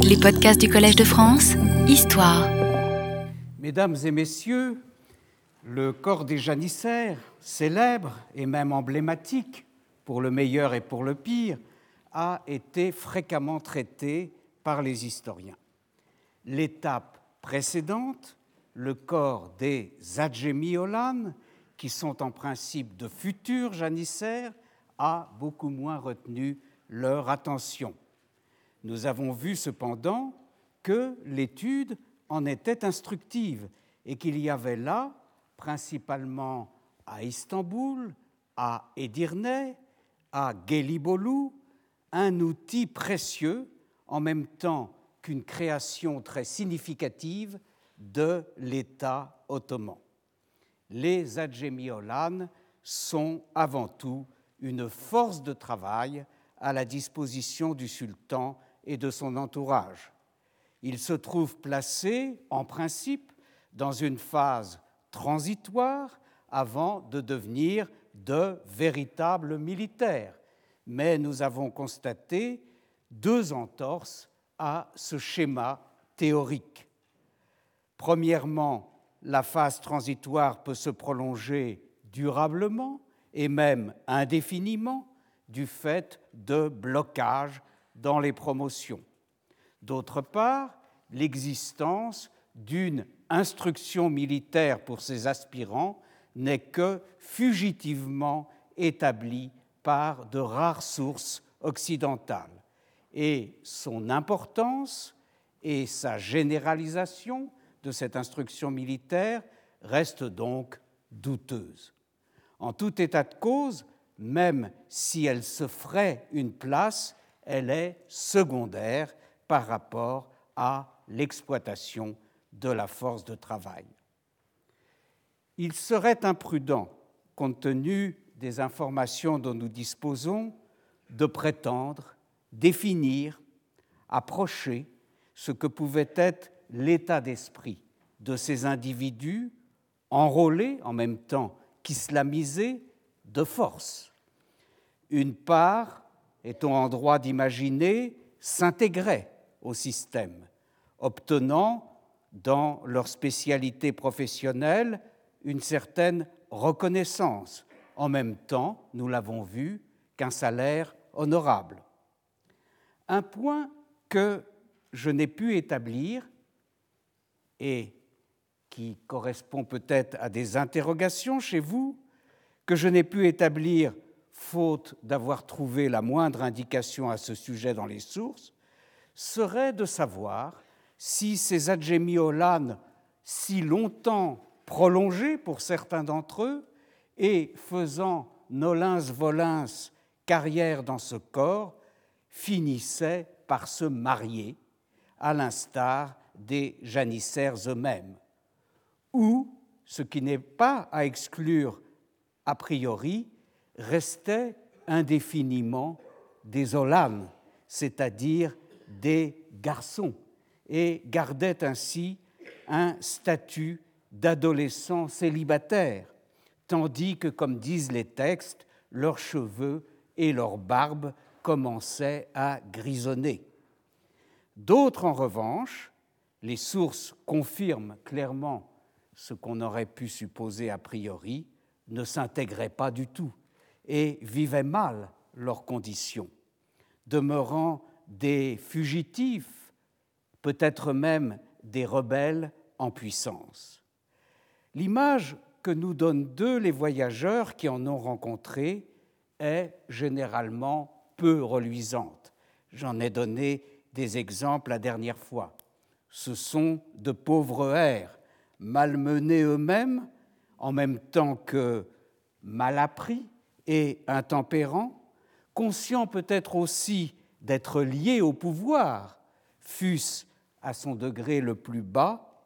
Les podcasts du Collège de France, Histoire. Mesdames et messieurs, le corps des janissaires, célèbre et même emblématique pour le meilleur et pour le pire, a été fréquemment traité par les historiens. L'étape précédente, le corps des Adjémiolanes, qui sont en principe de futurs janissaires, a beaucoup moins retenu leur attention. Nous avons vu cependant que l'étude en était instructive et qu'il y avait là, principalement à Istanbul, à Edirne, à Gelibolu, un outil précieux en même temps qu'une création très significative de l'État ottoman. Les Adjémiolanes sont avant tout une force de travail à la disposition du sultan et de son entourage. Ils se trouvent placés, en principe, dans une phase transitoire avant de devenir de véritables militaires. Mais nous avons constaté deux entorses à ce schéma théorique. Premièrement, la phase transitoire peut se prolonger durablement et même indéfiniment du fait de blocages dans les promotions. D'autre part, l'existence d'une instruction militaire pour ces aspirants n'est que fugitivement établie par de rares sources occidentales. Et son importance et sa généralisation de cette instruction militaire restent donc douteuses. En tout état de cause, même si elle se ferait une place, elle est secondaire par rapport à l'exploitation de la force de travail. Il serait imprudent, compte tenu des informations dont nous disposons, de prétendre définir, approcher ce que pouvait être l'état d'esprit de ces individus enrôlés en même temps qu'islamisés de force. Une part, est-on en droit d'imaginer, s'intégrait au système, obtenant dans leur spécialité professionnelle une certaine reconnaissance, en même temps, nous l'avons vu, qu'un salaire honorable. Un point que je n'ai pu établir et qui correspond peut-être à des interrogations chez vous, que je n'ai pu établir faute d'avoir trouvé la moindre indication à ce sujet dans les sources, serait de savoir si ces adjémiolanes, si longtemps prolongés pour certains d'entre eux, et faisant nolins-volins carrière dans ce corps, finissaient par se marier, à l'instar des janissaires eux-mêmes, ou, ce qui n'est pas à exclure a priori, restaient indéfiniment des olanes, c'est-à-dire des garçons, et gardaient ainsi un statut d'adolescents célibataires, tandis que, comme disent les textes, leurs cheveux et leurs barbes commençaient à grisonner. D'autres, en revanche, les sources confirment clairement ce qu'on aurait pu supposer a priori, ne s'intégraient pas du tout et vivaient mal leurs conditions, demeurant des fugitifs, peut-être même des rebelles en puissance. L'image que nous donnent d'eux les voyageurs qui en ont rencontré est généralement peu reluisante. J'en ai donné des exemples la dernière fois. Ce sont de pauvres airs, malmenés eux-mêmes, en même temps que mal appris et intempérants, conscients peut-être aussi d'être liés au pouvoir, fût-ce à son degré le plus bas,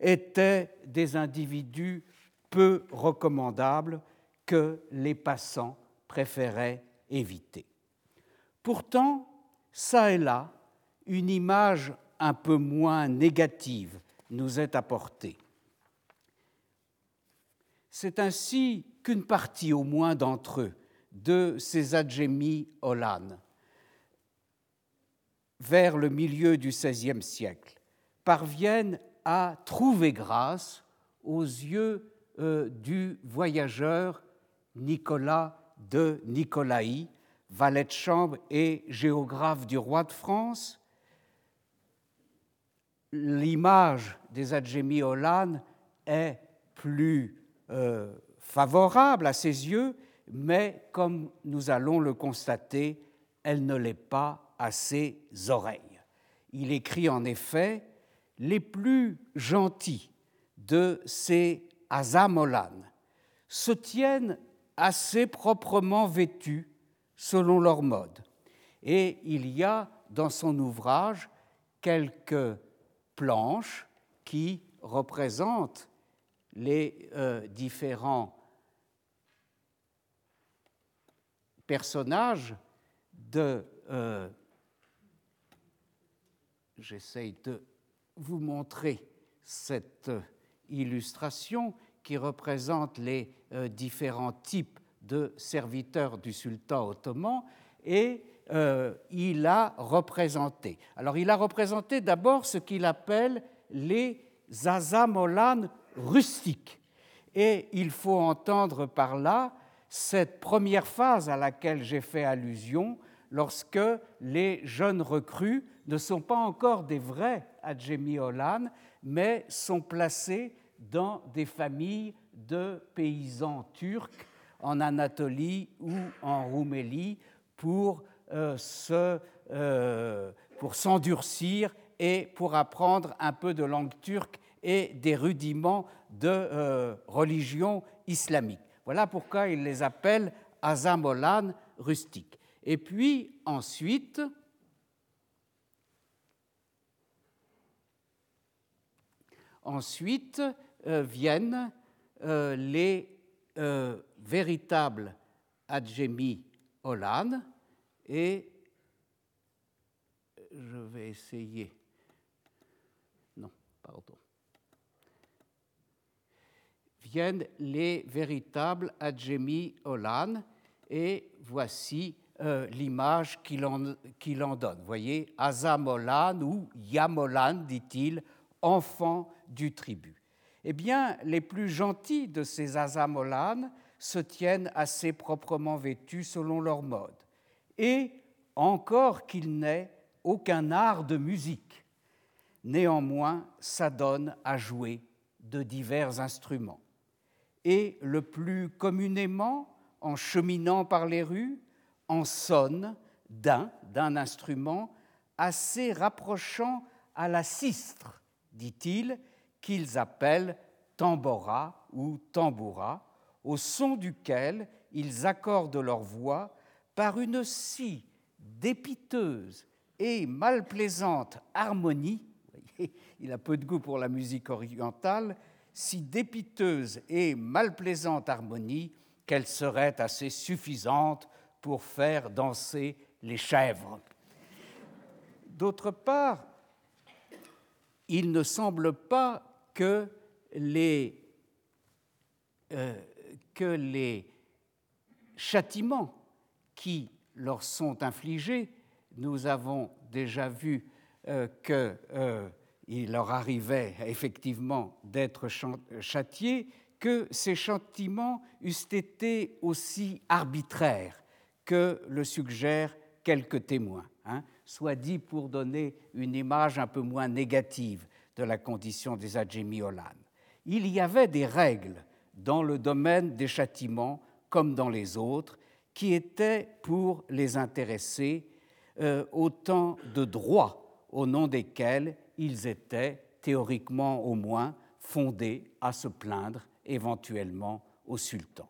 étaient des individus peu recommandables que les passants préféraient éviter. Pourtant, ça et là, une image un peu moins négative nous est apportée. C'est ainsi qu'une partie au moins d'entre eux, de ces adjémis Olan, vers le milieu du XVIe siècle, parviennent à trouver grâce aux yeux euh, du voyageur Nicolas de Nicolaï, valet de chambre et géographe du roi de France. L'image des Adjémiolan est plus euh, favorable à ses yeux, mais comme nous allons le constater, elle ne l'est pas à ses oreilles. Il écrit en effet Les plus gentils de ces Azamolan se tiennent assez proprement vêtus selon leur mode. Et il y a dans son ouvrage quelques planches qui représentent les euh, différents personnages de... Euh, j'essaye de vous montrer cette illustration qui représente les euh, différents types de serviteurs du sultan ottoman et euh, il a représenté. Alors il a représenté d'abord ce qu'il appelle les azamolan rustiques. Et il faut entendre par là cette première phase à laquelle j'ai fait allusion lorsque les jeunes recrues ne sont pas encore des vrais Adjemi-Olan, mais sont placés dans des familles de paysans turcs en Anatolie ou en Roumélie pour euh, euh, pour s'endurcir et pour apprendre un peu de langue turque et des rudiments de euh, religion islamique. Voilà pourquoi il les appelle azamolan rustiques. Et puis ensuite, ensuite viennent les véritable Adjemi Olan et je vais essayer. Non, pardon. Viennent les véritables Adjemi Olan et voici euh, l'image qu'il en, donne. Vous voyez, Azamolan ou Yamolan, dit-il, enfant du tribut. Eh bien, les plus gentils de ces Azamolan se tiennent assez proprement vêtus selon leur mode, et encore qu'il n'ait aucun art de musique, néanmoins s'adonnent à jouer de divers instruments. Et le plus communément, en cheminant par les rues, en sonne d'un, d'un instrument assez rapprochant à la sistre, dit-il, qu'ils appellent tambora ou tamboura, au son duquel ils accordent leur voix par une si dépiteuse et malplaisante harmonie, il a peu de goût pour la musique orientale, si dépiteuse et malplaisante harmonie qu'elle serait assez suffisante pour faire danser les chèvres. D'autre part, il ne semble pas que les euh, que châtiments qui leur sont infligés, nous avons déjà vu euh, qu'il euh, leur arrivait effectivement d'être châtiés, que ces châtiments eussent été aussi arbitraires que le suggèrent quelques témoins, hein, soit dit pour donner une image un peu moins négative de la condition des Adjémiolan. Il y avait des règles dans le domaine des châtiments comme dans les autres, qui étaient pour les intéressés euh, autant de droits au nom desquels ils étaient, théoriquement au moins, fondés à se plaindre éventuellement au sultan.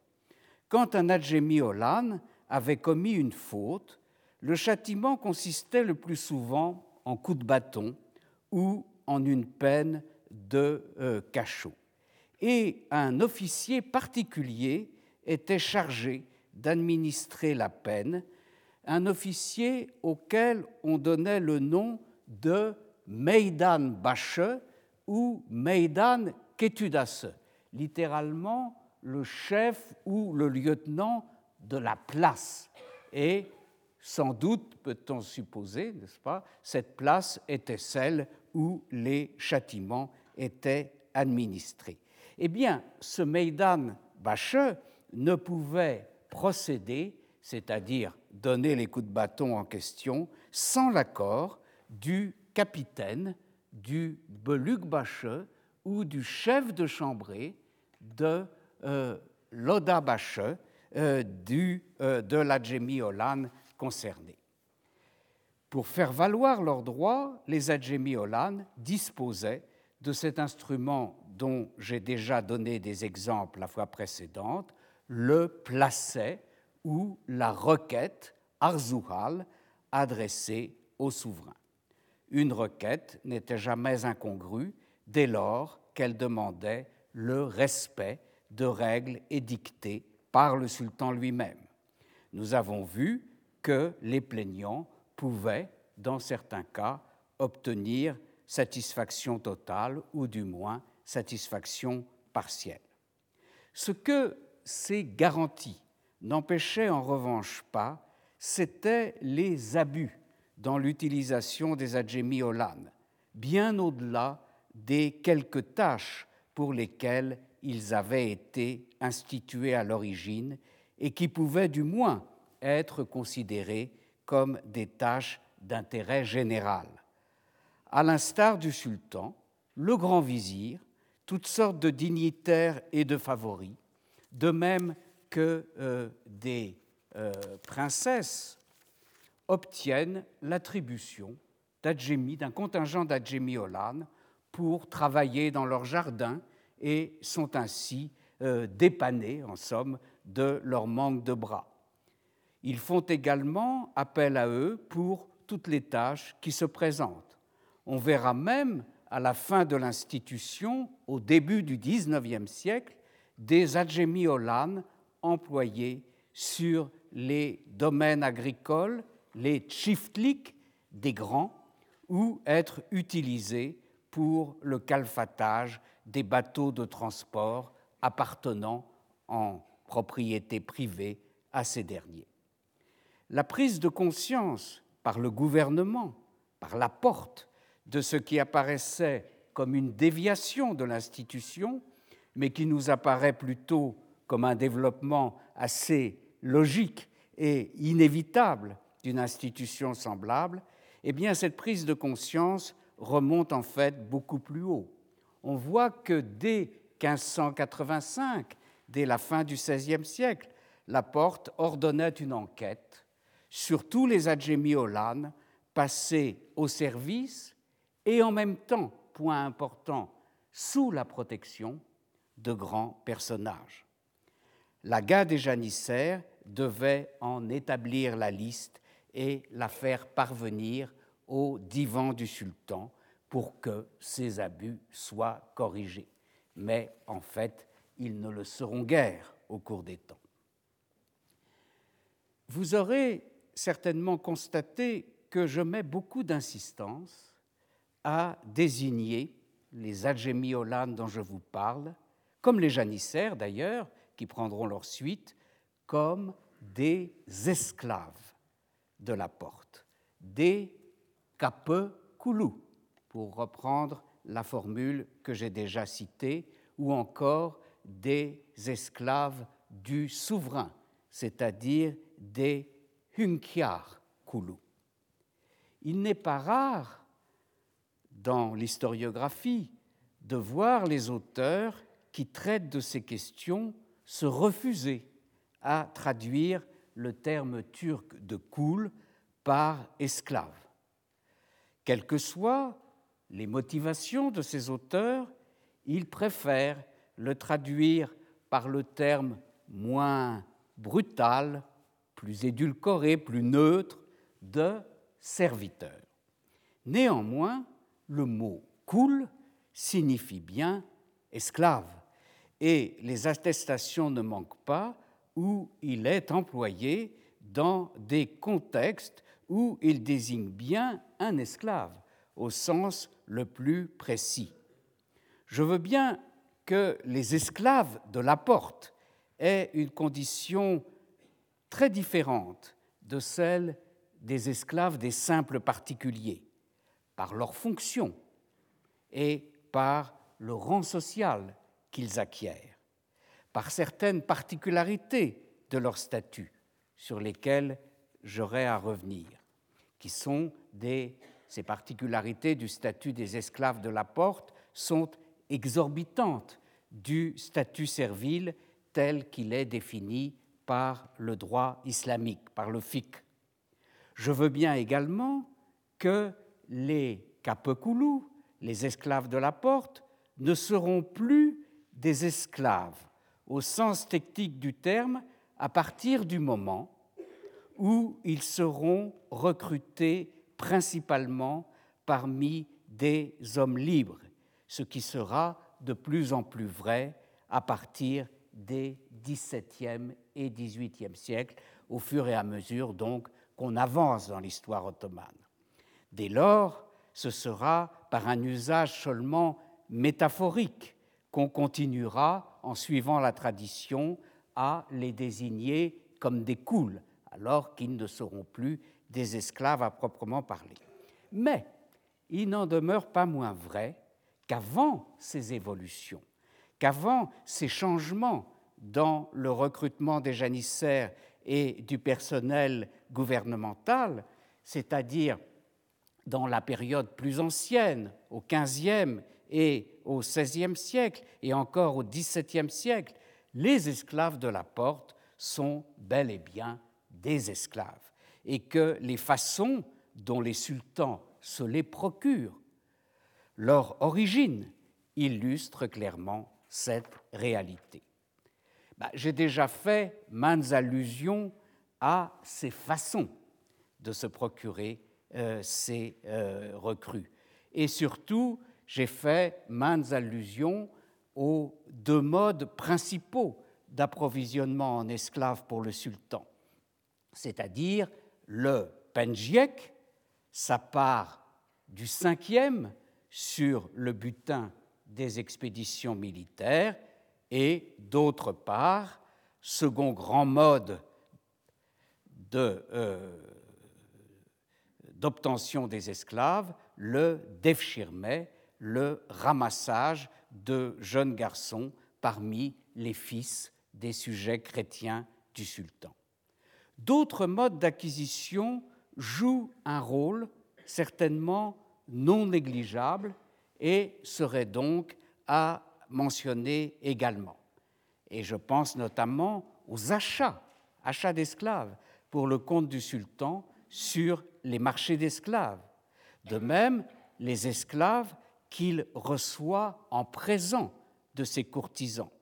Quand un Adjemi Olan avait commis une faute, le châtiment consistait le plus souvent en coups de bâton ou en une peine de euh, cachot et un officier particulier était chargé d'administrer la peine, un officier auquel on donnait le nom de Meidan Bache ou Meidan Ketudase, littéralement le chef ou le lieutenant de la place. Et Sans doute peut-on supposer, n'est-ce pas, cette place était celle où les châtiments étaient administrés. Eh bien, ce Meidan Bache ne pouvait procéder, c'est-à-dire donner les coups de bâton en question, sans l'accord du capitaine du Belugbache ou du chef de chambrée de euh, l'Odabache euh, euh, de la Olan concernée. Pour faire valoir leurs droits, les Olan disposaient de cet instrument dont j'ai déjà donné des exemples la fois précédente, le placet ou la requête arzuhal adressée au souverain. Une requête n'était jamais incongrue dès lors qu'elle demandait le respect de règles édictées par le sultan lui-même. Nous avons vu que les plaignants pouvaient, dans certains cas, obtenir satisfaction totale ou du moins satisfaction partielle. Ce que ces garanties n'empêchaient en revanche pas, c'étaient les abus dans l'utilisation des adjemi Olan, bien au-delà des quelques tâches pour lesquelles ils avaient été institués à l'origine et qui pouvaient du moins être considérées comme des tâches d'intérêt général. À l'instar du sultan, le grand vizir, toutes sortes de dignitaires et de favoris, de même que euh, des euh, princesses obtiennent l'attribution d'un contingent d'Adjemi Olan pour travailler dans leur jardin et sont ainsi euh, dépannés, en somme, de leur manque de bras. Ils font également appel à eux pour toutes les tâches qui se présentent. On verra même à la fin de l'institution, au début du XIXe siècle, des Adjemi Olan employés sur les domaines agricoles les chiftliks des grands ou être utilisés pour le calfatage des bateaux de transport appartenant en propriété privée à ces derniers. La prise de conscience par le gouvernement, par la porte, de ce qui apparaissait comme une déviation de l'institution, mais qui nous apparaît plutôt comme un développement assez logique et inévitable d'une institution semblable, eh bien cette prise de conscience remonte en fait beaucoup plus haut. On voit que dès 1585, dès la fin du XVIe siècle, Laporte ordonnait une enquête sur tous les Olan passés au service et en même temps, point important, sous la protection de grands personnages. La gare des janissaires devait en établir la liste et la faire parvenir au divan du sultan pour que ces abus soient corrigés. Mais en fait, ils ne le seront guère au cours des temps. Vous aurez certainement constaté que je mets beaucoup d'insistance à désigner les Adjémiolan dont je vous parle, comme les janissaires d'ailleurs, qui prendront leur suite, comme des esclaves de la porte, des koulou, pour reprendre la formule que j'ai déjà citée, ou encore des esclaves du souverain, c'est-à-dire des hunkiar koulou. Il n'est pas rare dans l'historiographie de voir les auteurs qui traitent de ces questions se refuser à traduire le terme turc de koul par esclave. Quelles que soient les motivations de ces auteurs, ils préfèrent le traduire par le terme moins brutal, plus édulcoré, plus neutre de serviteur. Néanmoins, le mot koul signifie bien esclave, et les attestations ne manquent pas où il est employé dans des contextes où il désigne bien un esclave au sens le plus précis. Je veux bien que les esclaves de la porte aient une condition très différente de celle des esclaves des simples particuliers, par leur fonction et par le rang social qu'ils acquièrent, par certaines particularités de leur statut sur lesquelles j'aurai à revenir, qui sont des, ces particularités du statut des esclaves de la porte sont exorbitantes du statut servile tel qu'il est défini par le droit islamique, par le fiqh. Je veux bien également que les kapekoulous, les esclaves de la porte, ne seront plus des esclaves au sens technique du terme à partir du moment où ils seront recrutés principalement parmi des hommes libres, ce qui sera de plus en plus vrai à partir des XVIIe et XVIIIe siècles, au fur et à mesure donc qu'on avance dans l'histoire ottomane. Dès lors, ce sera par un usage seulement métaphorique qu'on continuera, en suivant la tradition, à les désigner comme des couls, alors qu'ils ne seront plus des esclaves à proprement parler. Mais il n'en demeure pas moins vrai qu'avant ces évolutions, qu'avant ces changements dans le recrutement des janissaires et du personnel gouvernemental, c'est-à-dire dans la période plus ancienne, au XVe et au XVIe siècle, et encore au XVIIe siècle, les esclaves de la porte sont bel et bien des esclaves, et que les façons dont les sultans se les procurent, leur origine, illustrent clairement cette réalité. Bah, j'ai déjà fait maintes allusions à ces façons de se procurer euh, ces euh, recrues. Et surtout, j'ai fait maintes allusions aux deux modes principaux d'approvisionnement en esclaves pour le sultan, c'est-à-dire le penjiek, sa part du cinquième sur le butin des expéditions militaires, et d'autre part, second grand mode euh, d'obtention des esclaves, le devshirme, le ramassage de jeunes garçons parmi les fils des sujets chrétiens du sultan. D'autres modes d'acquisition jouent un rôle certainement non négligeable et seraient donc à mentionné également. Et je pense notamment aux achats, achats d'esclaves pour le compte du sultan sur les marchés d'esclaves. De même, les esclaves qu'il reçoit en présent de ses courtisans.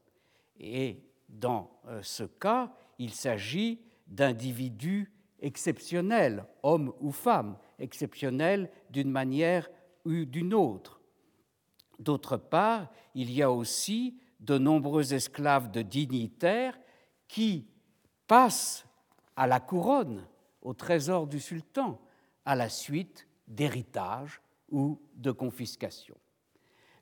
Et dans euh, ce cas, il s'agit d'individus exceptionnels, hommes ou femmes, exceptionnels d'une manière ou d'une autre. D'autre part, il y a aussi de nombreux esclaves de dignitaires qui passent à la couronne, au trésor du sultan, à la suite d'héritage ou de confiscation.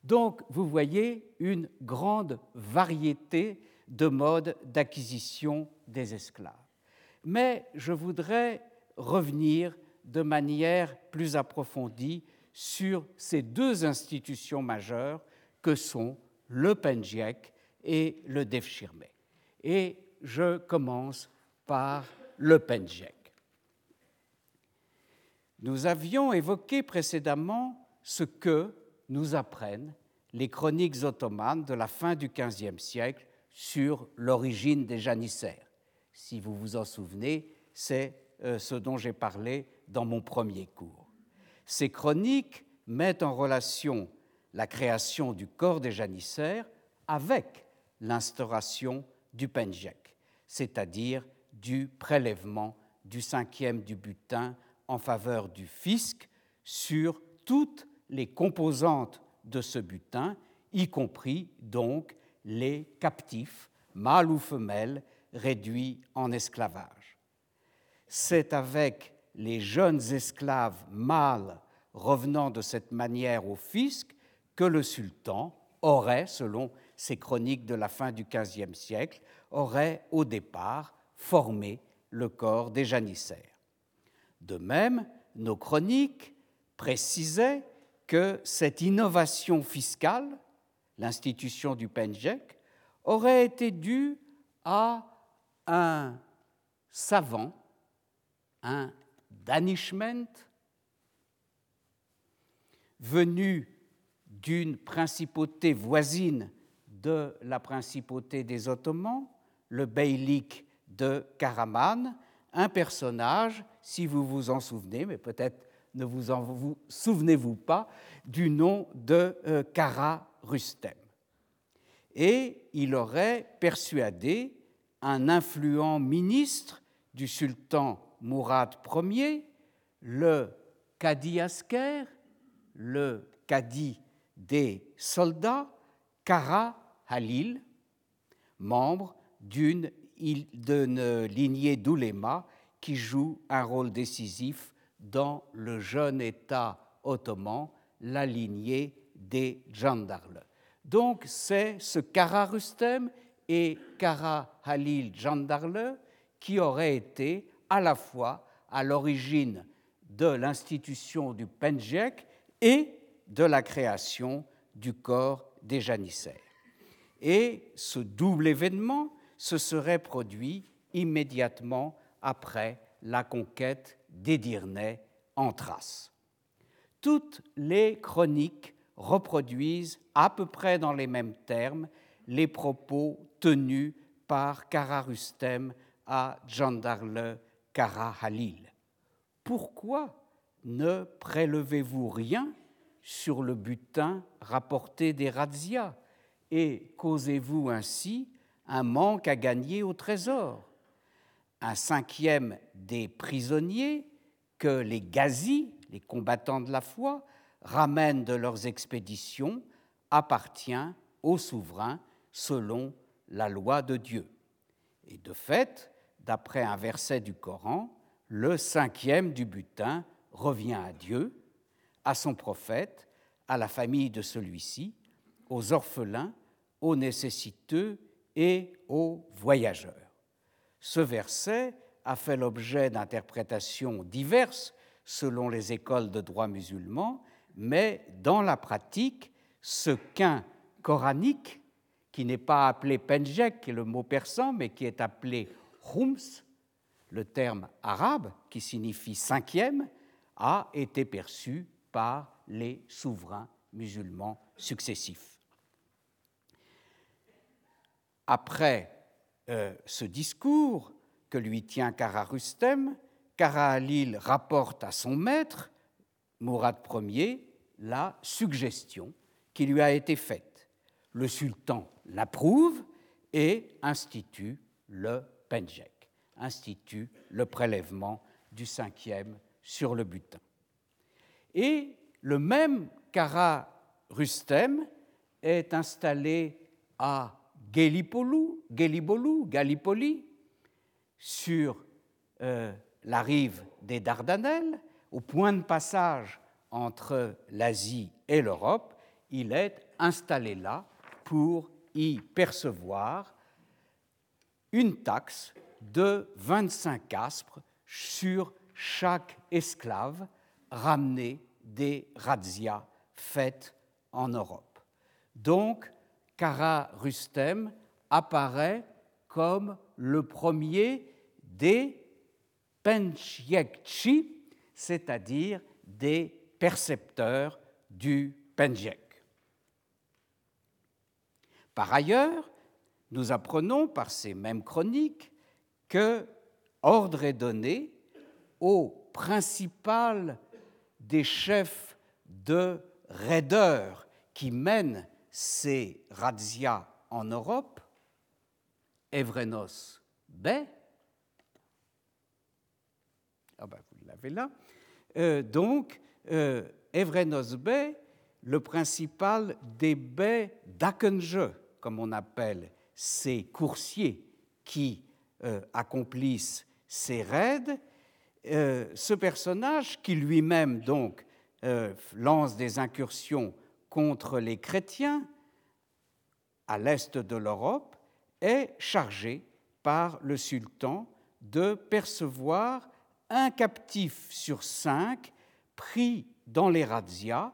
Donc, vous voyez une grande variété de modes d'acquisition des esclaves. Mais je voudrais revenir de manière plus approfondie sur ces deux institutions majeures que sont le Penjiek et le Devshirme. Et je commence par le Penjiek. Nous avions évoqué précédemment ce que nous apprennent les chroniques ottomanes de la fin du XVe siècle sur l'origine des janissaires. Si vous vous en souvenez, c'est euh, ce dont j'ai parlé dans mon premier cours. Ces chroniques mettent en relation la création du corps des janissaires avec l'instauration du penjek, c'est-à-dire du prélèvement du cinquième du butin en faveur du fisc sur toutes les composantes de ce butin, y compris donc les captifs, mâles ou femelles, réduits en esclavage. C'est avec les jeunes esclaves mâles revenant de cette manière au fisc que le sultan aurait, selon ses chroniques de la fin du XVe siècle, aurait au départ formé le corps des janissaires. De même, nos chroniques précisaient que cette innovation fiscale, l'institution du Penjek, aurait été due à un savant, un danishment venu d'une principauté voisine de la principauté des Ottomans, le beylik de Karaman, un personnage, si vous vous en souvenez, mais peut-être ne vous en vous souvenez-vous pas, du nom de euh, Kara Rustem. Et il aurait persuadé un influent ministre du sultan Mourad Ier, le Kadi Asker, le Kadi des soldats, Kara Halil, membre d'une lignée d'oulémas qui joue un rôle décisif dans le jeune État ottoman, la lignée des Jandarle. Donc c'est ce Kara Rustem et Kara Halil Jandarle qui auraient été à la fois à l'origine de l'institution du Penjek et de la création du corps des janissaires. Et ce double événement se serait produit immédiatement après la conquête d'Edirne en Thrace. Toutes les chroniques reproduisent à peu près dans les mêmes termes les propos tenus par Kara Rustem à Jandarle Kara Halil. Pourquoi ne prélevez-vous rien sur le butin rapporté des razzias? Et causez-vous ainsi un manque à gagner au trésor? Un cinquième des prisonniers que les gazis, les combattants de la foi, ramènent de leurs expéditions appartient au souverain selon la loi de Dieu. Et de fait, d'après un verset du Coran, le cinquième du butin revient à Dieu, à son prophète, à la famille de celui-ci, aux orphelins, aux nécessiteux et aux voyageurs. Ce verset a fait l'objet d'interprétations diverses selon les écoles de droit musulman, mais dans la pratique, ce qu'un coranique, qui n'est pas appelé penjek, le mot persan, mais qui est appelé khums, le terme arabe qui signifie cinquième, a été perçu par les souverains musulmans successifs. Après euh, ce discours que lui tient Kara Rustem, Kara Halil rapporte à son maître, Mourad Ier, la suggestion qui lui a été faite. Le sultan l'approuve et institue le penjek, institue le prélèvement du cinquième sur le butin. Et le même Kara Rustem est installé à Gelibolu, Gallipoli, sur euh, la rive des Dardanelles, au point de passage entre l'Asie et l'Europe, il est installé là pour y percevoir une taxe de 25 aspres sur chaque esclave ramené des razzias faites en Europe. Donc, Kara Rustem apparaît comme le premier des penjekchi, c'est-à-dire des percepteurs du penjek. Par ailleurs, nous apprenons par ces mêmes chroniques que ordre est donné au principal des chefs de raideurs qui mènent ces razzias en Europe, Evrenos Bey, ah ben vous l'avez là, euh, donc euh, Evrenos Bey, le principal des baies d'Akenje, comme on appelle ces coursiers qui euh, accomplissent ces raids, ce personnage, qui lui-même donc lance des incursions contre les chrétiens à l'est de l'Europe, est chargé par le sultan de percevoir un captif sur cinq pris dans les razzias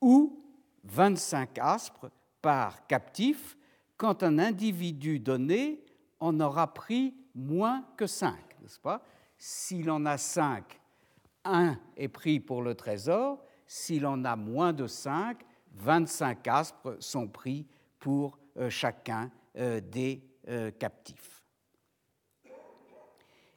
ou 25 aspres par captif quand un individu donné en aura pris moins que 5, n'est-ce pas? S'il en a 5, un est pris pour le trésor, s'il en a moins de 5, 25 aspres sont pris pour euh, chacun euh, des euh, captifs.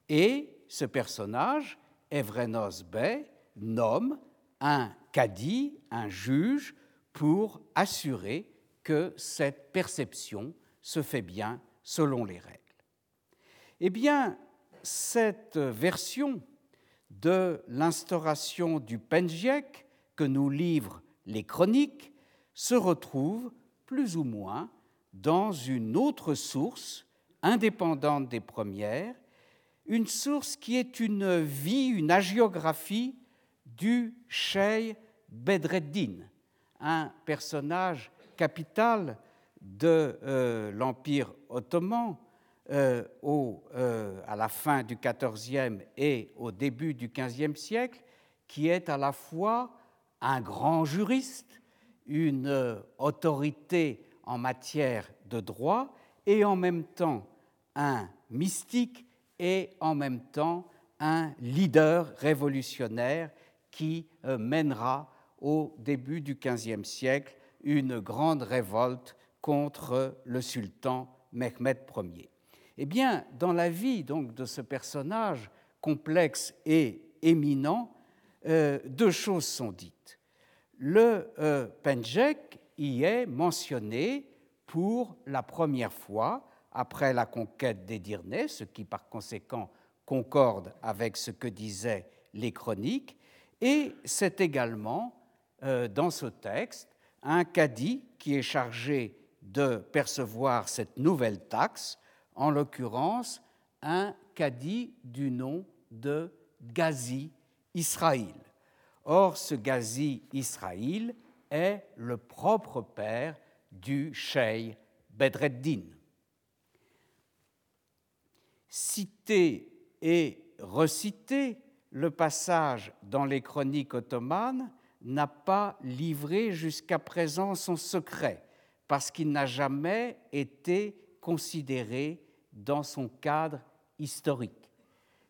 Et ce personnage, Evrenos Bey, nomme un cadi, un juge, pour assurer que cette perception se fait bien selon les règles. Eh bien, cette version de l'instauration du penjek que nous livrent les chroniques se retrouve plus ou moins dans une autre source indépendante des premières, une source qui est une vie, une agiographie du Sheikh Bedreddin, un personnage capital de euh, l'Empire ottoman euh, euh, à la fin du XIVe et au début du XVe siècle, qui est à la fois un grand juriste, une autorité en matière de droit et en même temps un mystique et en même temps un leader révolutionnaire qui mènera au début du XVe siècle une grande révolte contre le sultan Mehmed Ier. Eh bien, dans la vie donc, de ce personnage complexe et éminent, euh, deux choses sont dites. Le euh, Penjek y est mentionné pour la première fois après la conquête d'Edirne, ce qui par conséquent concorde avec ce que disaient les chroniques, et c'est également euh, dans ce texte un cadi qui est chargé de percevoir cette nouvelle taxe, en l'occurrence un cadi du nom de Gazi Israël. Or, ce Gazi Israël est le propre père du Sheikh Bedreddin. Cité et recité, le passage dans les chroniques ottomanes n'a pas livré jusqu'à présent son secret, parce qu'il n'a jamais été considéré dans son cadre historique.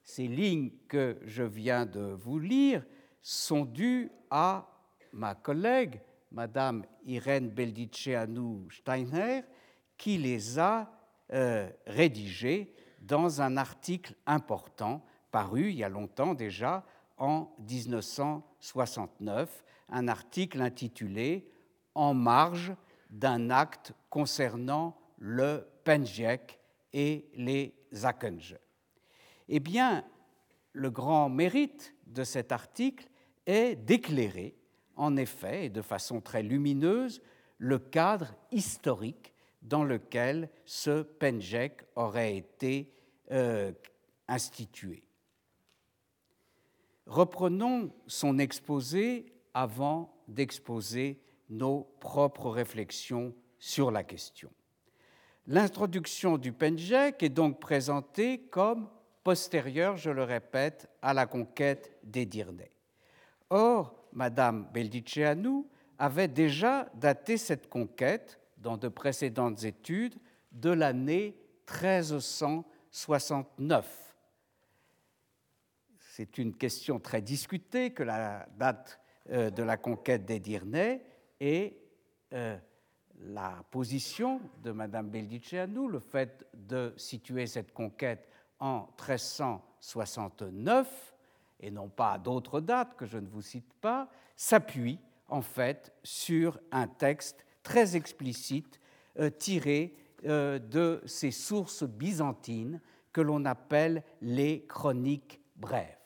Ces lignes que je viens de vous lire sont dues à ma collègue, Madame Irène Beldiceanu Steiner, qui les a euh, rédigées dans un article important paru il y a longtemps déjà en 1969, un article intitulé En marge d'un acte concernant le Penjek et les Zakenge. Eh bien, le grand mérite de cet article est d'éclairer, en effet, et de façon très lumineuse, le cadre historique dans lequel ce Penjek aurait été euh, institué. Reprenons son exposé avant d'exposer nos propres réflexions sur la question. L'introduction du Penjek est donc présentée comme postérieure, je le répète, à la conquête d'Edirne. Or, Madame Beldiceanu avait déjà daté cette conquête, dans de précédentes études, de l'année 1369 c'est une question très discutée que la date euh, de la conquête d'Edirne et euh, la position de Mme Beldiceanu, le fait de situer cette conquête en 1369 et non pas à d'autres dates que je ne vous cite pas, s'appuie en fait sur un texte très explicite euh, tiré de ces sources byzantines que l'on appelle les chroniques brèves.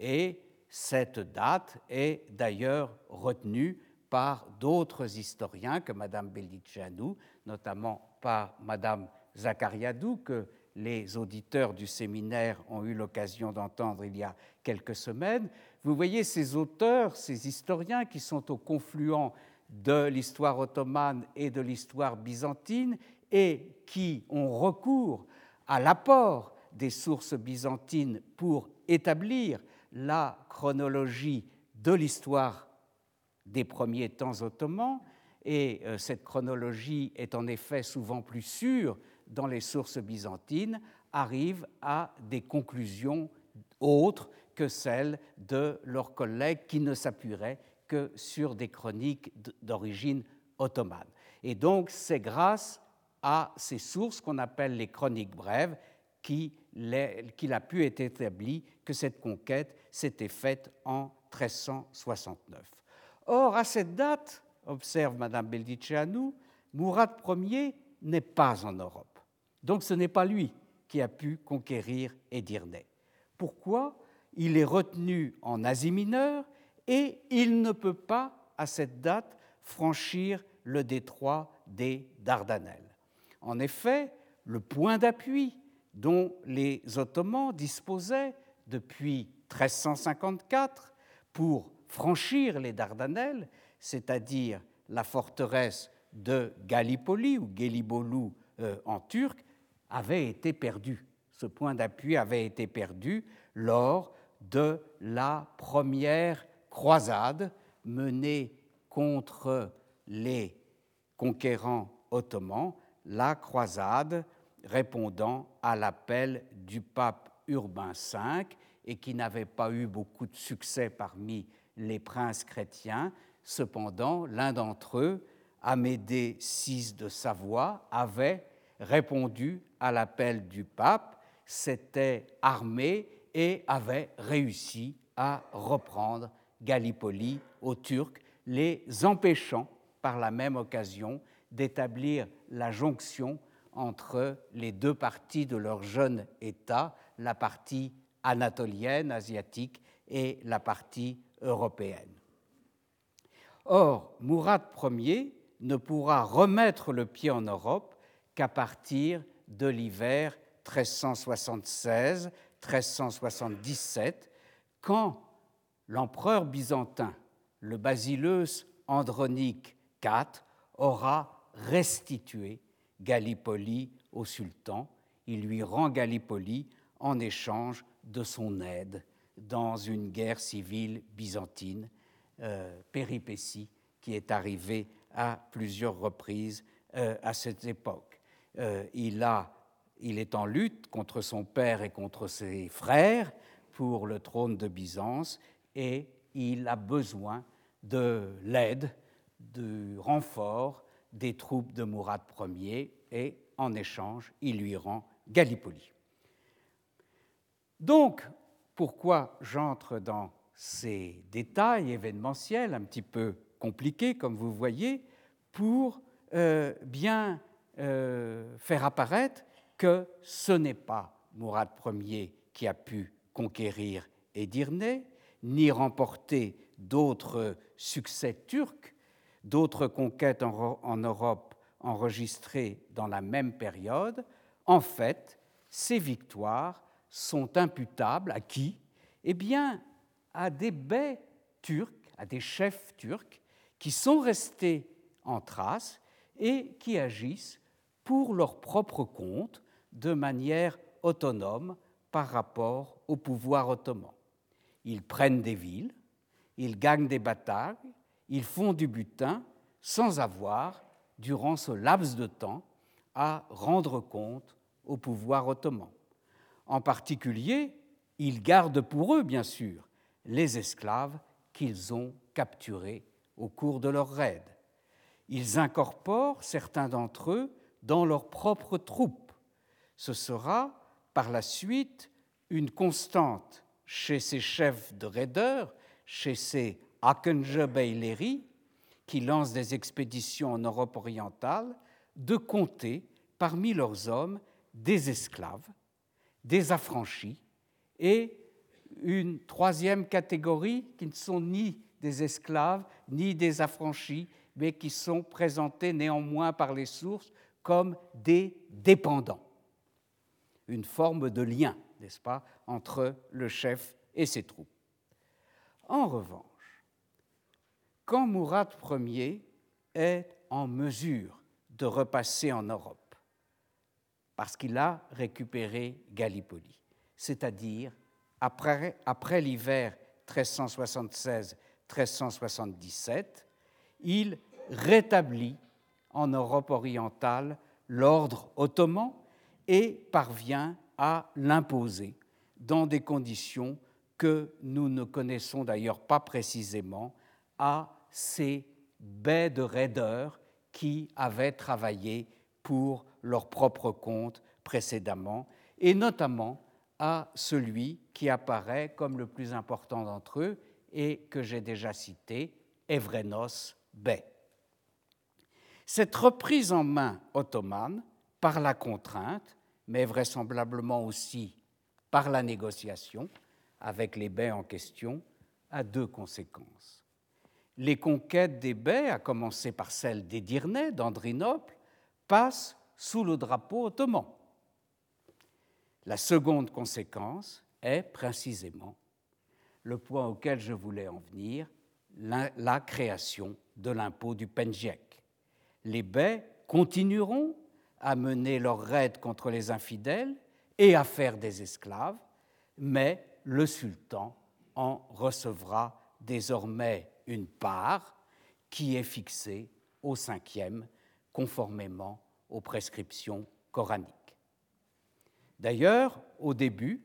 Et cette date est d'ailleurs retenue par d'autres historiens que Mme Belicianou, notamment par Mme Zakariadou, que les auditeurs du séminaire ont eu l'occasion d'entendre il y a quelques semaines. Vous voyez ces auteurs, ces historiens qui sont au confluent de l'histoire ottomane et de l'histoire byzantine et qui ont recours à l'apport des sources byzantines pour établir la chronologie de l'histoire des premiers temps ottomans, et euh, cette chronologie est en effet souvent plus sûre dans les sources byzantines, arrive à des conclusions autres que celles de leurs collègues qui ne s'appuieraient que sur des chroniques d'origine ottomane. Et donc c'est grâce à ces sources qu'on appelle les chroniques brèves qu'il a pu être établi que cette conquête s'était faite en 1369. Or, à cette date, observe Madame Bellicianu, Mourad Ier n'est pas en Europe. Donc ce n'est pas lui qui a pu conquérir Edirne. Pourquoi? Il est retenu en Asie mineure et il ne peut pas, à cette date, franchir le détroit des Dardanelles. En effet, le point d'appui dont les Ottomans disposaient depuis 1354 pour franchir les Dardanelles, c'est-à-dire la forteresse de Gallipoli ou Gelibolu euh, en turc, avait été perdu. Ce point d'appui avait été perdu lors de la première croisade menée contre les conquérants ottomans, la croisade répondant à l'appel du pape Urbain V et qui n'avait pas eu beaucoup de succès parmi les princes chrétiens. Cependant, l'un d'entre eux, Amédée VI de Savoie, avait répondu à l'appel du pape, s'était armé et avait réussi à reprendre Gallipoli aux Turcs, les empêchant par la même occasion d'établir la jonction entre les deux parties de leur jeune État, la partie anatolienne, asiatique, et la partie européenne. Or, Mourad Ier ne pourra remettre le pied en Europe qu'à partir de l'hiver 1376-1377, quand l'empereur byzantin, le basileus Andronique IV, aura restitué Gallipoli au sultan. Il lui rend Gallipoli en échange de son aide dans une guerre civile byzantine, euh, péripétie qui est arrivée à plusieurs reprises euh, à cette époque. Euh, il, est en lutte contre son père et contre ses frères pour le trône de Byzance et il a besoin de l'aide, du renfort des troupes de Mourad Ier et en échange, il lui rend Gallipoli. Donc, pourquoi j'entre dans ces détails événementiels un petit peu compliqués, comme vous voyez, pour euh, bien euh, faire apparaître que ce n'est pas Mourad Ier qui a pu conquérir Edirne, ni remporter d'autres succès turcs, d'autres conquêtes en, Europe enregistrées dans la même période. En fait, ces victoires sont imputables à qui? Eh bien, à des baies turcs, à des chefs turcs qui sont restés en Thrace et qui agissent pour leur propre compte de manière autonome par rapport au pouvoir ottoman. Ils prennent des villes, ils gagnent des batailles, ils font du butin sans avoir, durant ce laps de temps, à rendre compte au pouvoir ottoman. En particulier, ils gardent pour eux, bien sûr, les esclaves qu'ils ont capturés au cours de leur raid. Ils incorporent certains d'entre eux dans leurs propres troupes. Ce sera par la suite une constante chez ces chefs de raideurs, chez ces Akenje Beyleri, qui lancent des expéditions en Europe orientale, de compter parmi leurs hommes des esclaves, des affranchis et une troisième catégorie qui ne sont ni des esclaves ni des affranchis, mais qui sont présentés néanmoins par les sources comme des dépendants. Une forme de lien, n'est-ce pas, entre le chef et ses troupes. En revanche, quand Mourad Ier est en mesure de repasser en Europe, parce qu'il a récupéré Gallipoli, c'est-à-dire après, après l'hiver 1376-1377, il rétablit en Europe orientale l'ordre ottoman et parvient à l'imposer dans des conditions que nous ne connaissons d'ailleurs pas précisément à ces baies de raideurs qui avaient travaillé pour leur propre compte précédemment, et notamment à celui qui apparaît comme le plus important d'entre eux et que j'ai déjà cité, Evrenos Bey. Cette reprise en main ottomane par la contrainte, mais vraisemblablement aussi par la négociation avec les baies en question, a deux conséquences. Les conquêtes des baies, à commencer par celle d'Edirne, d'Andrinople, passent sous le drapeau ottoman. La seconde conséquence est précisément le point auquel je voulais en venir, la, la création de l'impôt du penjek. Les baies continueront à mener leurs raids contre les infidèles et à faire des esclaves, mais le sultan en recevra désormais une part qui est fixée au cinquième, conformément aux prescriptions coraniques. D'ailleurs, au début,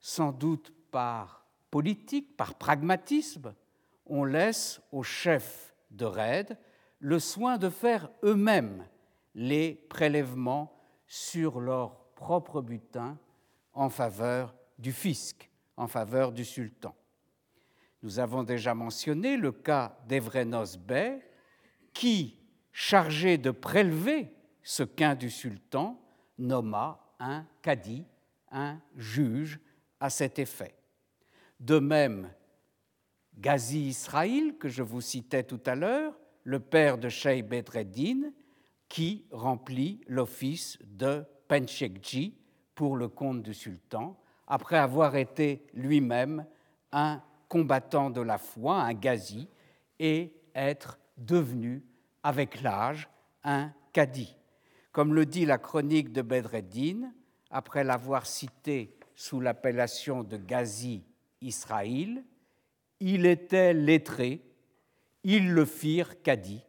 sans doute par politique, par pragmatisme, on laisse aux chefs de raid le soin de faire eux-mêmes les prélèvements sur leur propre butin en faveur du fisc, en faveur du sultan. Nous avons déjà mentionné le cas d'Evrenos Bey, qui, chargé de prélever ce quin du sultan, nomma un cadi, un juge à cet effet. De même, Ghazi Israël, que je vous citais tout à l'heure, le père de Sheikh Bedreddin, qui remplit l'office de Penchekji pour le compte du sultan, après avoir été lui-même un combattant de la foi, un ghazi, et être devenu, avec l'âge, un cadi. Comme le dit la chronique de Bedreddin, après l'avoir cité sous l'appellation de Ghazi Israël, il était lettré, ils le firent cadi,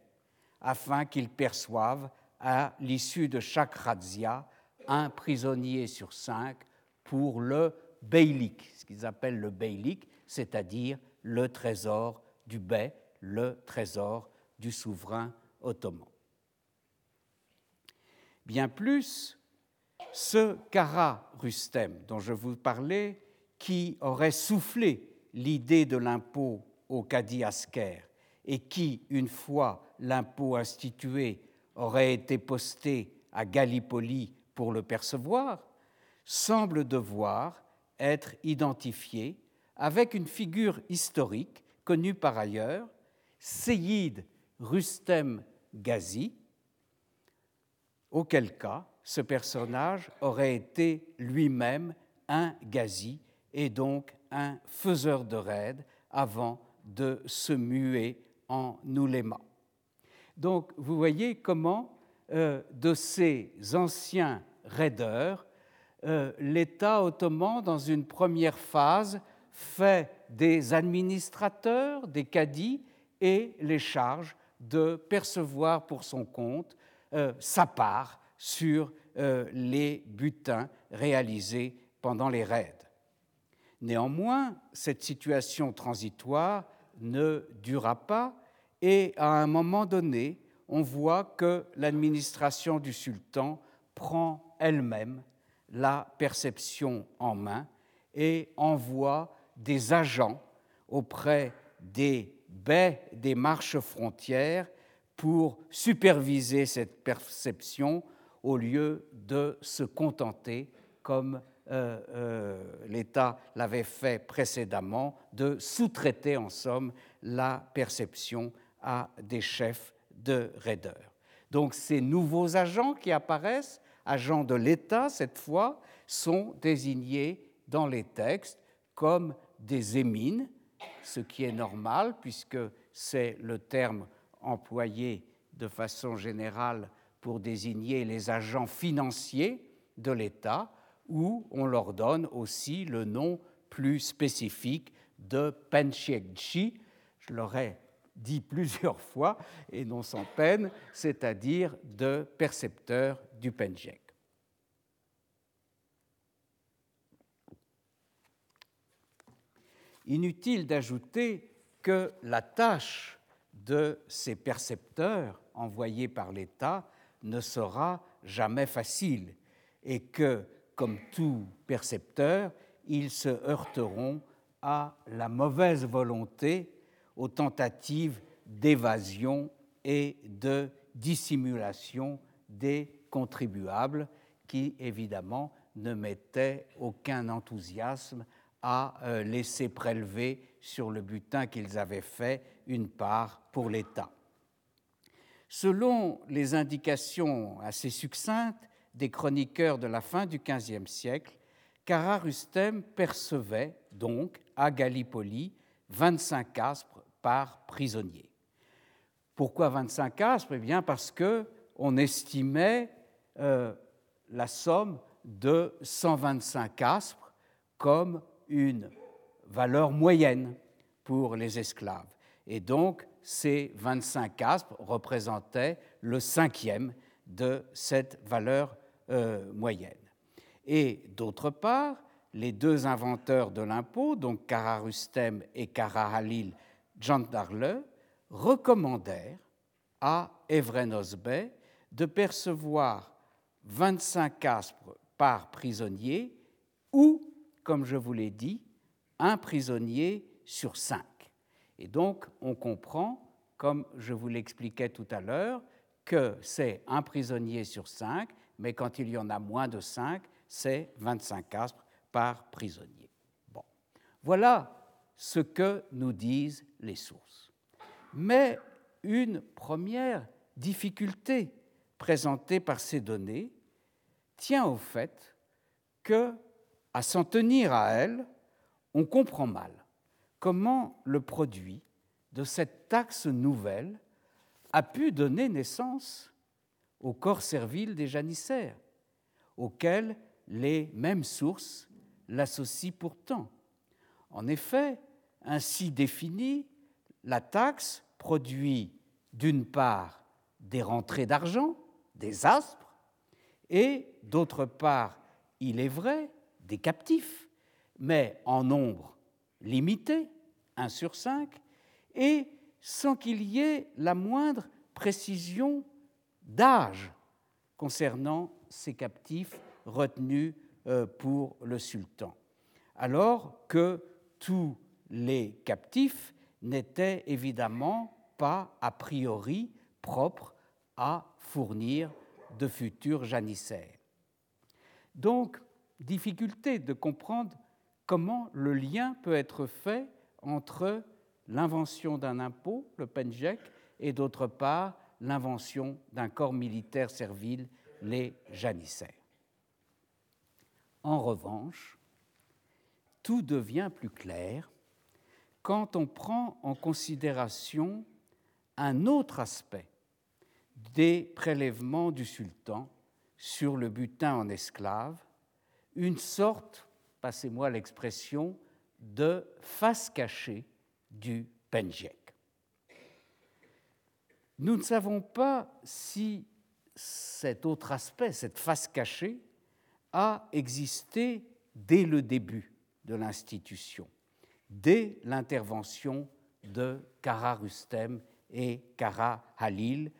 afin qu'il perçoive à l'issue de chaque razzia un prisonnier sur cinq pour le beylik, ce qu'ils appellent le beylik, c'est-à-dire le trésor du bey, le trésor du souverain ottoman. Bien plus, ce Kara Rustem dont je vous parlais, qui aurait soufflé l'idée de l'impôt au Cadi Asker et qui, une fois l'impôt institué, aurait été posté à Gallipoli pour le percevoir, semble devoir être identifié avec une figure historique connue par ailleurs, Seyid Rustem Ghazi, auquel cas ce personnage aurait été lui-même un Ghazi et donc un faiseur de raids avant de se muer en ouléma. Donc vous voyez comment euh, de ces anciens raideurs, euh, l'État ottoman, dans une première phase, fait des administrateurs, des cadis, et les charge de percevoir pour son compte euh, sa part sur les butins réalisés pendant les raids. Néanmoins, cette situation transitoire ne dura pas et à un moment donné, on voit que l'administration du sultan prend elle-même la perception en main et envoie des agents auprès des baies des marches frontières pour superviser cette perception au lieu de se contenter, comme euh, euh, l'État l'avait fait précédemment, de sous-traiter en somme la perception à des chefs de raideurs. Donc ces nouveaux agents qui apparaissent, agents de l'État cette fois, sont désignés dans les textes comme des émines, ce qui est normal puisque c'est le terme employé de façon générale pour désigner les agents financiers de l'État, où on leur donne aussi le nom plus spécifique de Penchiekji. Je l'aurais dit plusieurs fois et non sans peine, c'est-à-dire de percepteur du Penjek. Inutile d'ajouter que la tâche de ces percepteurs envoyés par l'État ne sera jamais facile et que, comme tout percepteur, ils se heurteront à la mauvaise volonté, aux tentatives d'évasion et de dissimulation des contribuables qui, évidemment, ne mettaient aucun enthousiasme à euh, laisser prélever sur le butin qu'ils avaient fait une part pour l'État. Selon les indications assez succinctes des chroniqueurs de la fin du XVe siècle, Cara Rustem percevait donc à Gallipoli 25 aspres par prisonnier. Pourquoi 25 aspres Eh bien parce que on estimait euh, la somme de 125 aspres comme une valeur moyenne pour les esclaves. Et donc, ces 25 aspres représentaient le cinquième de cette valeur euh, moyenne. Et d'autre part, les deux inventeurs de l'impôt, donc Kara Rustem et Kara Halil Jandarle, recommandèrent à Evrenos Bey de percevoir 25 aspres par prisonnier ou comme je vous l'ai dit, un prisonnier sur cinq. Et donc, on comprend, comme je vous l'expliquais tout à l'heure, que c'est un prisonnier sur cinq, mais quand il y en a moins de cinq, c'est 25 aspres par prisonnier. Bon. Voilà ce que nous disent les sources. Mais une première difficulté présentée par ces données tient au fait que à s'en tenir à elle, on comprend mal comment le produit de cette taxe nouvelle a pu donner naissance au corps servile des janissaires, auquel les mêmes sources l'associent pourtant. En effet, ainsi définie, la taxe produit d'une part des rentrées d'argent, des aspres, et d'autre part, il est vrai, des captifs, mais en nombre limité, 1 sur 5, et sans qu'il y ait la moindre précision d'âge concernant ces captifs retenus euh, pour le sultan, alors que tous les captifs n'étaient évidemment pas a priori propres à fournir de futurs janissaires. Donc, difficulté de comprendre comment le lien peut être fait entre l'invention d'un impôt, le penjek, et d'autre part l'invention d'un corps militaire servile, les janissaires. En revanche, tout devient plus clair quand on prend en considération un autre aspect des prélèvements du sultan sur le butin en esclaves, une sorte, passez-moi l'expression, de face cachée du Penjek. Nous ne savons pas si cet autre aspect, cette face cachée, a existé dès le début de l'institution, dès l'intervention de Kara Rustem et Kara Halil,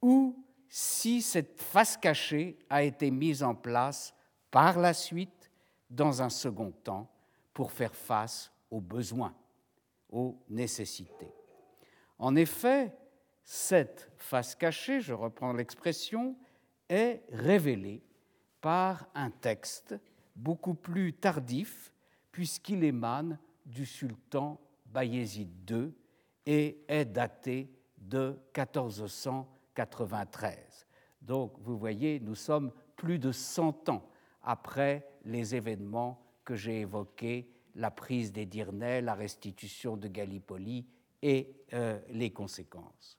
ou si cette face cachée a été mise en place par la suite dans un second temps pour faire face aux besoins, aux nécessités. En effet, cette face cachée, je reprends l'expression, est révélée par un texte beaucoup plus tardif puisqu'il émane du sultan Bayezid II et est daté de 1493. Donc vous voyez, nous sommes plus de 100 ans après les événements que j'ai évoqués, la prise des Dyrnais, la restitution de Gallipoli et euh, les conséquences.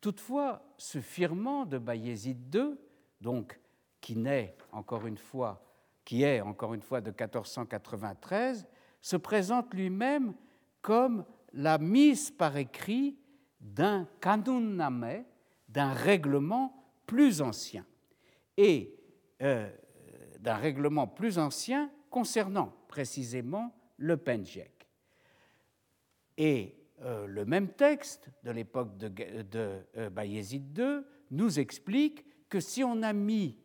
Toutefois, ce firmant de Bayezid II, donc qui naît encore une fois, qui est encore une fois de 1493, se présente lui-même comme la mise par écrit d'un kanunname, d'un règlement plus ancien, et euh, d'un règlement plus ancien concernant précisément le Penjek. Et euh, le même texte de l'époque de, euh, Bayezid II nous explique que si on a mis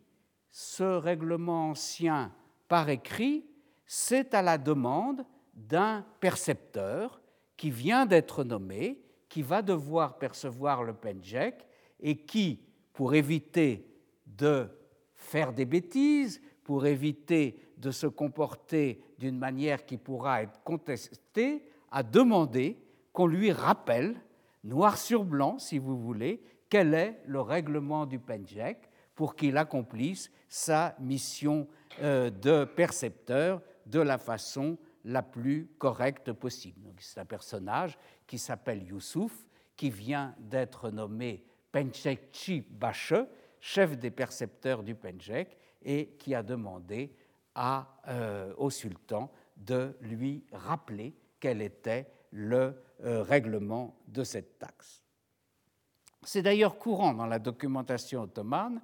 ce règlement ancien par écrit, c'est à la demande d'un percepteur qui vient d'être nommé, qui va devoir percevoir le penjek et qui, pour éviter de faire des bêtises, pour éviter de se comporter d'une manière qui pourra être contestée, a demandé qu'on lui rappelle, noir sur blanc si vous voulez, quel est le règlement du penjek pour qu'il accomplisse sa mission euh, de percepteur de la façon la plus correcte possible. C'est un personnage qui s'appelle Youssouf, qui vient d'être nommé Penchekchi Bache, chef des percepteurs du Penjek, et qui a demandé euh, au sultan de lui rappeler quel était le euh, règlement de cette taxe. C'est d'ailleurs courant dans la documentation ottomane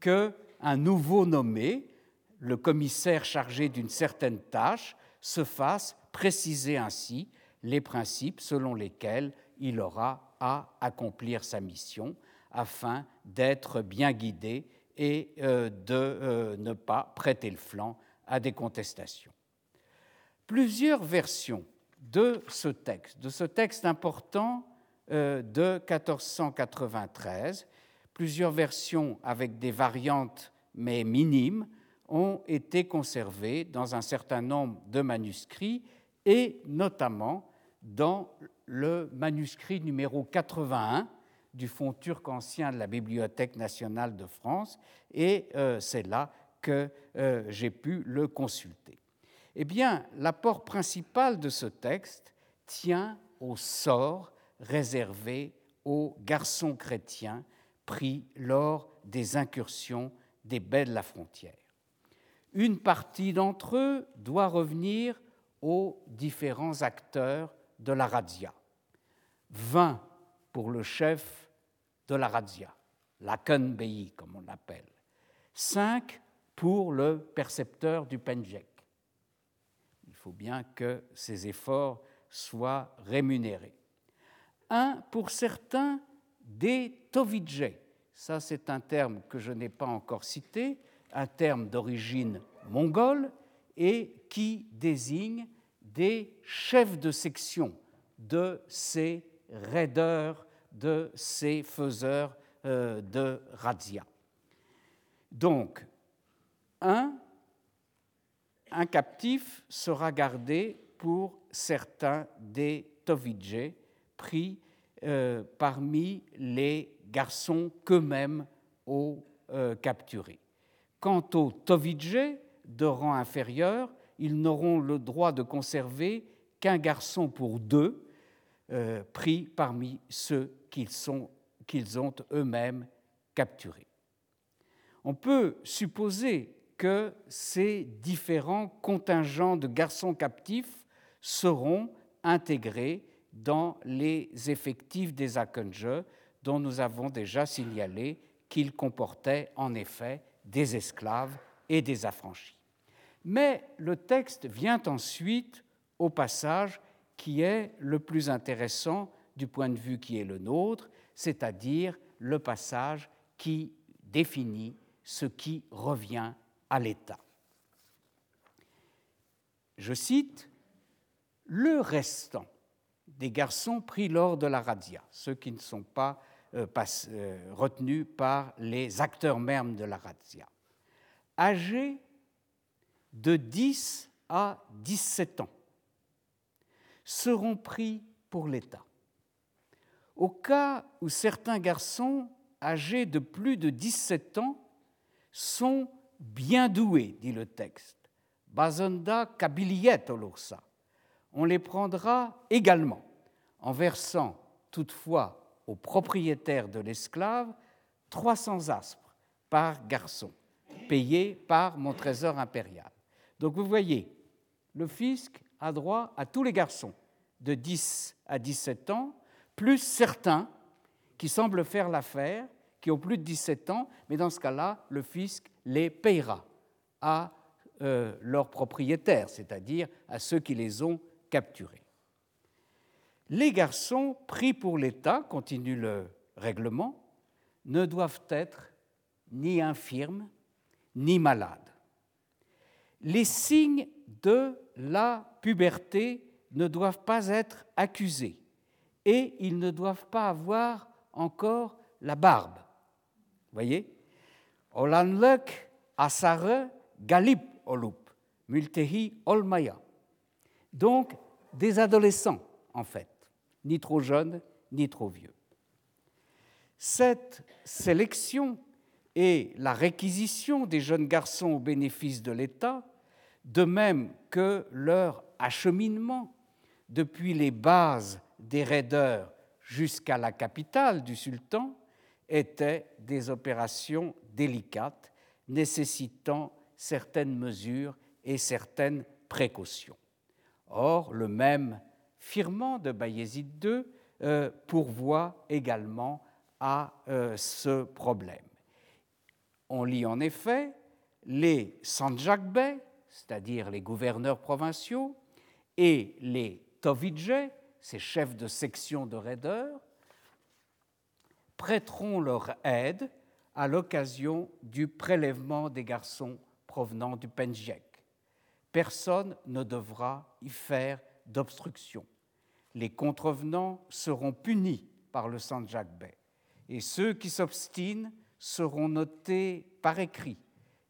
qu'un nouveau nommé, le commissaire chargé d'une certaine tâche, se fasse préciser ainsi les principes selon lesquels il aura à accomplir sa mission afin d'être bien guidé et euh, de euh, ne pas prêter le flanc à des contestations. Plusieurs versions de ce texte, de ce texte important euh, de 1493, plusieurs versions avec des variantes mais minimes, ont été conservées dans un certain nombre de manuscrits et notamment dans le manuscrit numéro 81 du Fonds turc ancien de la Bibliothèque nationale de France, et euh, c'est là que euh, j'ai pu le consulter. Eh bien, l'apport principal de ce texte tient au sort réservé aux garçons chrétiens pris lors des incursions des baies de la frontière. Une partie d'entre eux doit revenir aux différents acteurs de la razzia. 20 pour le chef de la razzia, la Beyi comme on l'appelle. 5 pour le percepteur du Penjek. Il faut bien que ces efforts soient rémunérés. Un pour certains des Tovidje. Ça, c'est un terme que je n'ai pas encore cité, un terme d'origine mongole et qui désigne des chefs de section de ces raideurs, de ces faiseurs euh, de razzia. Donc, un, captif sera gardé pour certains des Tovidje pris euh, parmi les garçons qu'eux-mêmes ont euh, capturés. Quant aux Tovidje de rang inférieur, ils n'auront le droit de conserver qu'un garçon pour deux, euh, pris parmi ceux qu'ils ont eux-mêmes capturés. On peut supposer que ces différents contingents de garçons captifs seront intégrés dans les effectifs des Akenje, dont nous avons déjà signalé qu'ils comportaient en effet des esclaves et des affranchis. Mais le texte vient ensuite au passage qui est le plus intéressant du point de vue qui est le nôtre, c'est-à-dire le passage qui définit ce qui revient à l'État. Je cite Le restant des garçons pris lors de la radia, ceux qui ne sont pas, euh, euh, retenus par les acteurs mêmes de la radia, âgés de 10 à 17 ans, seront pris pour l'État. Au cas où certains garçons âgés de plus de 17 ans sont bien doués, dit le texte, Bazonda kabiliet olursa, on les prendra également, en versant toutefois au propriétaire de l'esclave 300 aspres par garçon, payés par mon trésor impérial. Donc vous voyez, le fisc a droit à tous les garçons de 10 à 17 ans, plus certains qui semblent faire l'affaire, qui ont plus de 17 ans, mais dans ce cas-là, le fisc les payera à euh, leurs propriétaires, c'est-à-dire à ceux qui les ont capturés. Les garçons pris pour l'État, continue le règlement, ne doivent être ni infirmes ni malades. Les signes de la puberté ne doivent pas être accusés et ils ne doivent pas avoir encore la barbe. Voyez? Olanlek asare galip olmaya. Donc, des adolescents, en fait, ni trop jeunes, ni trop vieux. Cette sélection et la réquisition des jeunes garçons au bénéfice de l'État, de même que leur acheminement depuis les bases des raideurs jusqu'à la capitale du sultan, étaient des opérations délicates nécessitant certaines mesures et certaines précautions. Or, le même firmant de Bayezid II euh, pourvoit également à euh, ce problème. On lit en effet les Sanjakbey, c'est-à-dire les gouverneurs provinciaux, et les Tovidje, ces chefs de section de raideurs, prêteront leur aide à l'occasion du prélèvement des garçons provenant du Penjek. Personne ne devra y faire d'obstruction. Les contrevenants seront punis par le Sanjak Bey et ceux qui s'obstinent seront notés par écrit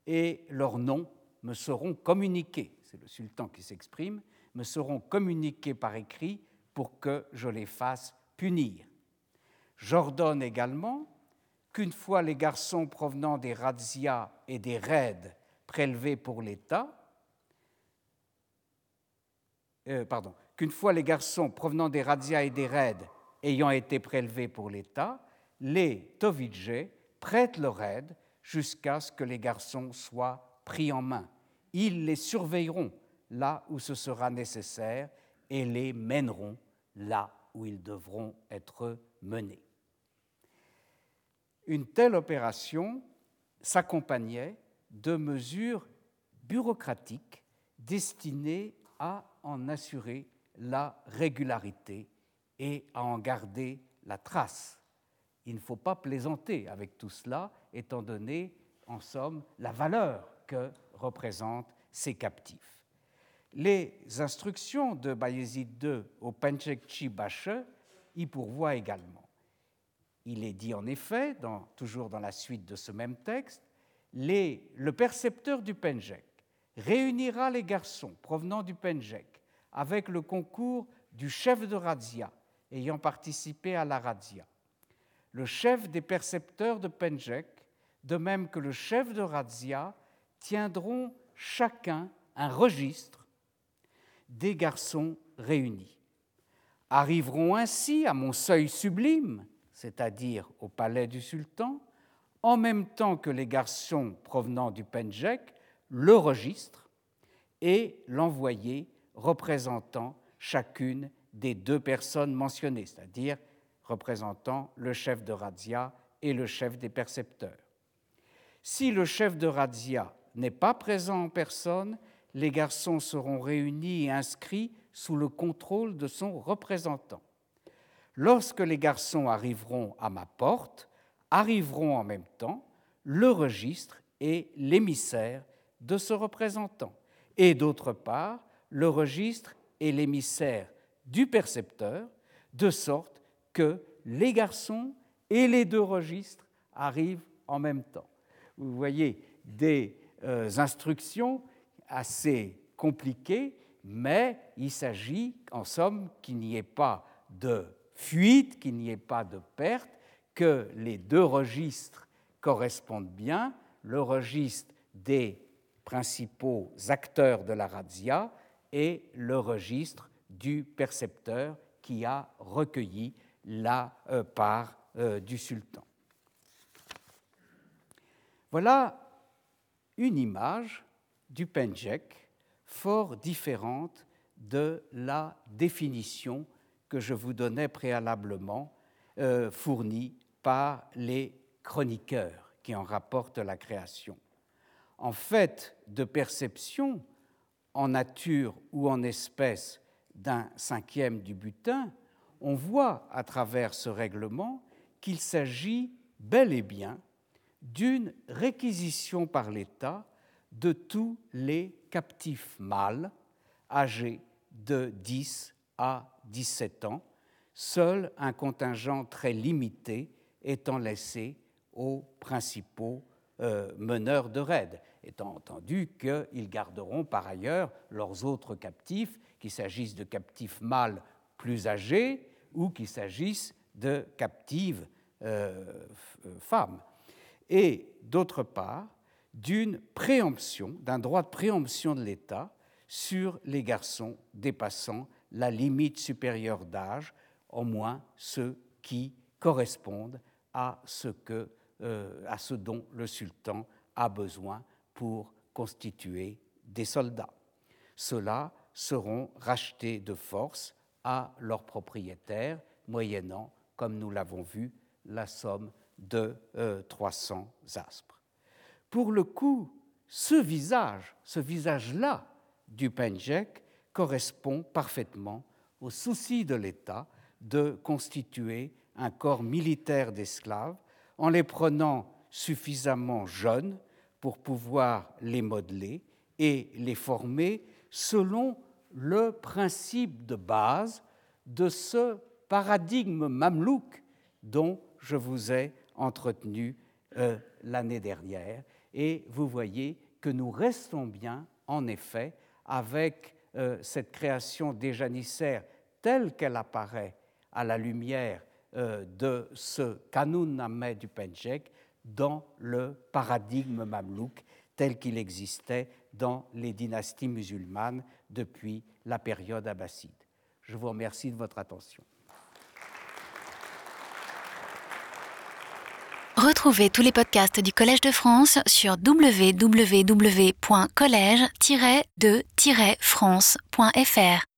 et leurs noms me seront communiqués, c'est le sultan qui s'exprime, me seront communiqués par écrit pour que je les fasse punir. J'ordonne également qu'une fois les garçons provenant des razzias et des raids prélevés pour l'État, euh, pardon, qu'une fois les garçons provenant des razzias et des raids ayant été prélevés pour l'État, les Tovidje prêtent leur aide jusqu'à ce que les garçons soient pris en main. Ils les surveilleront là où ce sera nécessaire et les mèneront là où ils devront être menés. Une telle opération s'accompagnait de mesures bureaucratiques destinées à en assurer la régularité et à en garder la trace. Il ne faut pas plaisanter avec tout cela, étant donné, en somme, la valeur que représentent ces captifs. Les instructions de Bayezid II au Penchekchi Bache y pourvoient également. Il est dit en effet, toujours dans la suite de ce même texte, le percepteur du Penjek réunira les garçons provenant du Penjek avec le concours du chef de razzia ayant participé à la razzia. Le chef des percepteurs de Penjek, de même que le chef de razzia, tiendront chacun un registre des garçons réunis. Arriveront ainsi à mon seuil sublime, c'est-à-dire au palais du sultan, en même temps que les garçons provenant du Penjek, le registre et l'envoyé représentant chacune des deux personnes mentionnées, c'est-à-dire représentant le chef de razzia et le chef des percepteurs. Si le chef de razzia n'est pas présent en personne, les garçons seront réunis et inscrits sous le contrôle de son représentant. Lorsque les garçons arriveront à ma porte, arriveront en même temps le registre et l'émissaire de ce représentant, et d'autre part le registre et l'émissaire du percepteur, de sorte que les garçons et les deux registres arrivent en même temps. Vous voyez des euh, instructions assez compliquées, mais il s'agit en somme qu'il n'y ait pas de fuite, qu'il n'y ait pas de perte, que les deux registres correspondent bien, le registre des principaux acteurs de la razzia et le registre du percepteur qui a recueilli la euh, part euh, du sultan. Voilà une image du Penjek fort différente de la définition que je vous donnais préalablement, euh, fournie par les chroniqueurs qui en rapportent la création. En fait de perception, en nature ou en espèce, d'un cinquième du butin, on voit à travers ce règlement qu'il s'agit bel et bien d'une réquisition par l'État de tous les captifs mâles âgés de 10 à 17 ans, seul un contingent très limité étant laissé aux principaux euh, meneurs de raids, étant entendu qu'ils garderont par ailleurs leurs autres captifs, qu'il s'agisse de captifs mâles plus âgés ou qu'il s'agisse de captives euh, femmes. Et d'autre part, d'une préemption, d'un droit de préemption de l'État sur les garçons dépassant la limite supérieure d'âge, au moins ceux qui correspondent à ce, euh, à ce dont le sultan a besoin pour constituer des soldats. Ceux-là seront rachetés de force à leurs propriétaires, moyennant, comme nous l'avons vu, la somme de 300 euh, aspres. Pour le coup, ce visage, ce visage-là du Penjek correspond parfaitement au souci de l'État de constituer un corps militaire d'esclaves en les prenant suffisamment jeunes pour pouvoir les modeler et les former selon le principe de base de ce paradigme mamelouk dont je vous ai entretenu euh, l'année dernière. Et vous voyez que nous restons bien, en effet, avec euh, cette création des janissaires telle qu'elle apparaît à la lumière euh, de ce Kanun Ahmed du Penjek dans le paradigme mamelouk tel qu'il existait dans les dynasties musulmanes depuis la période abbasside. Je vous remercie de votre attention. Retrouvez tous les podcasts du Collège de France sur www.collège-de-france.fr.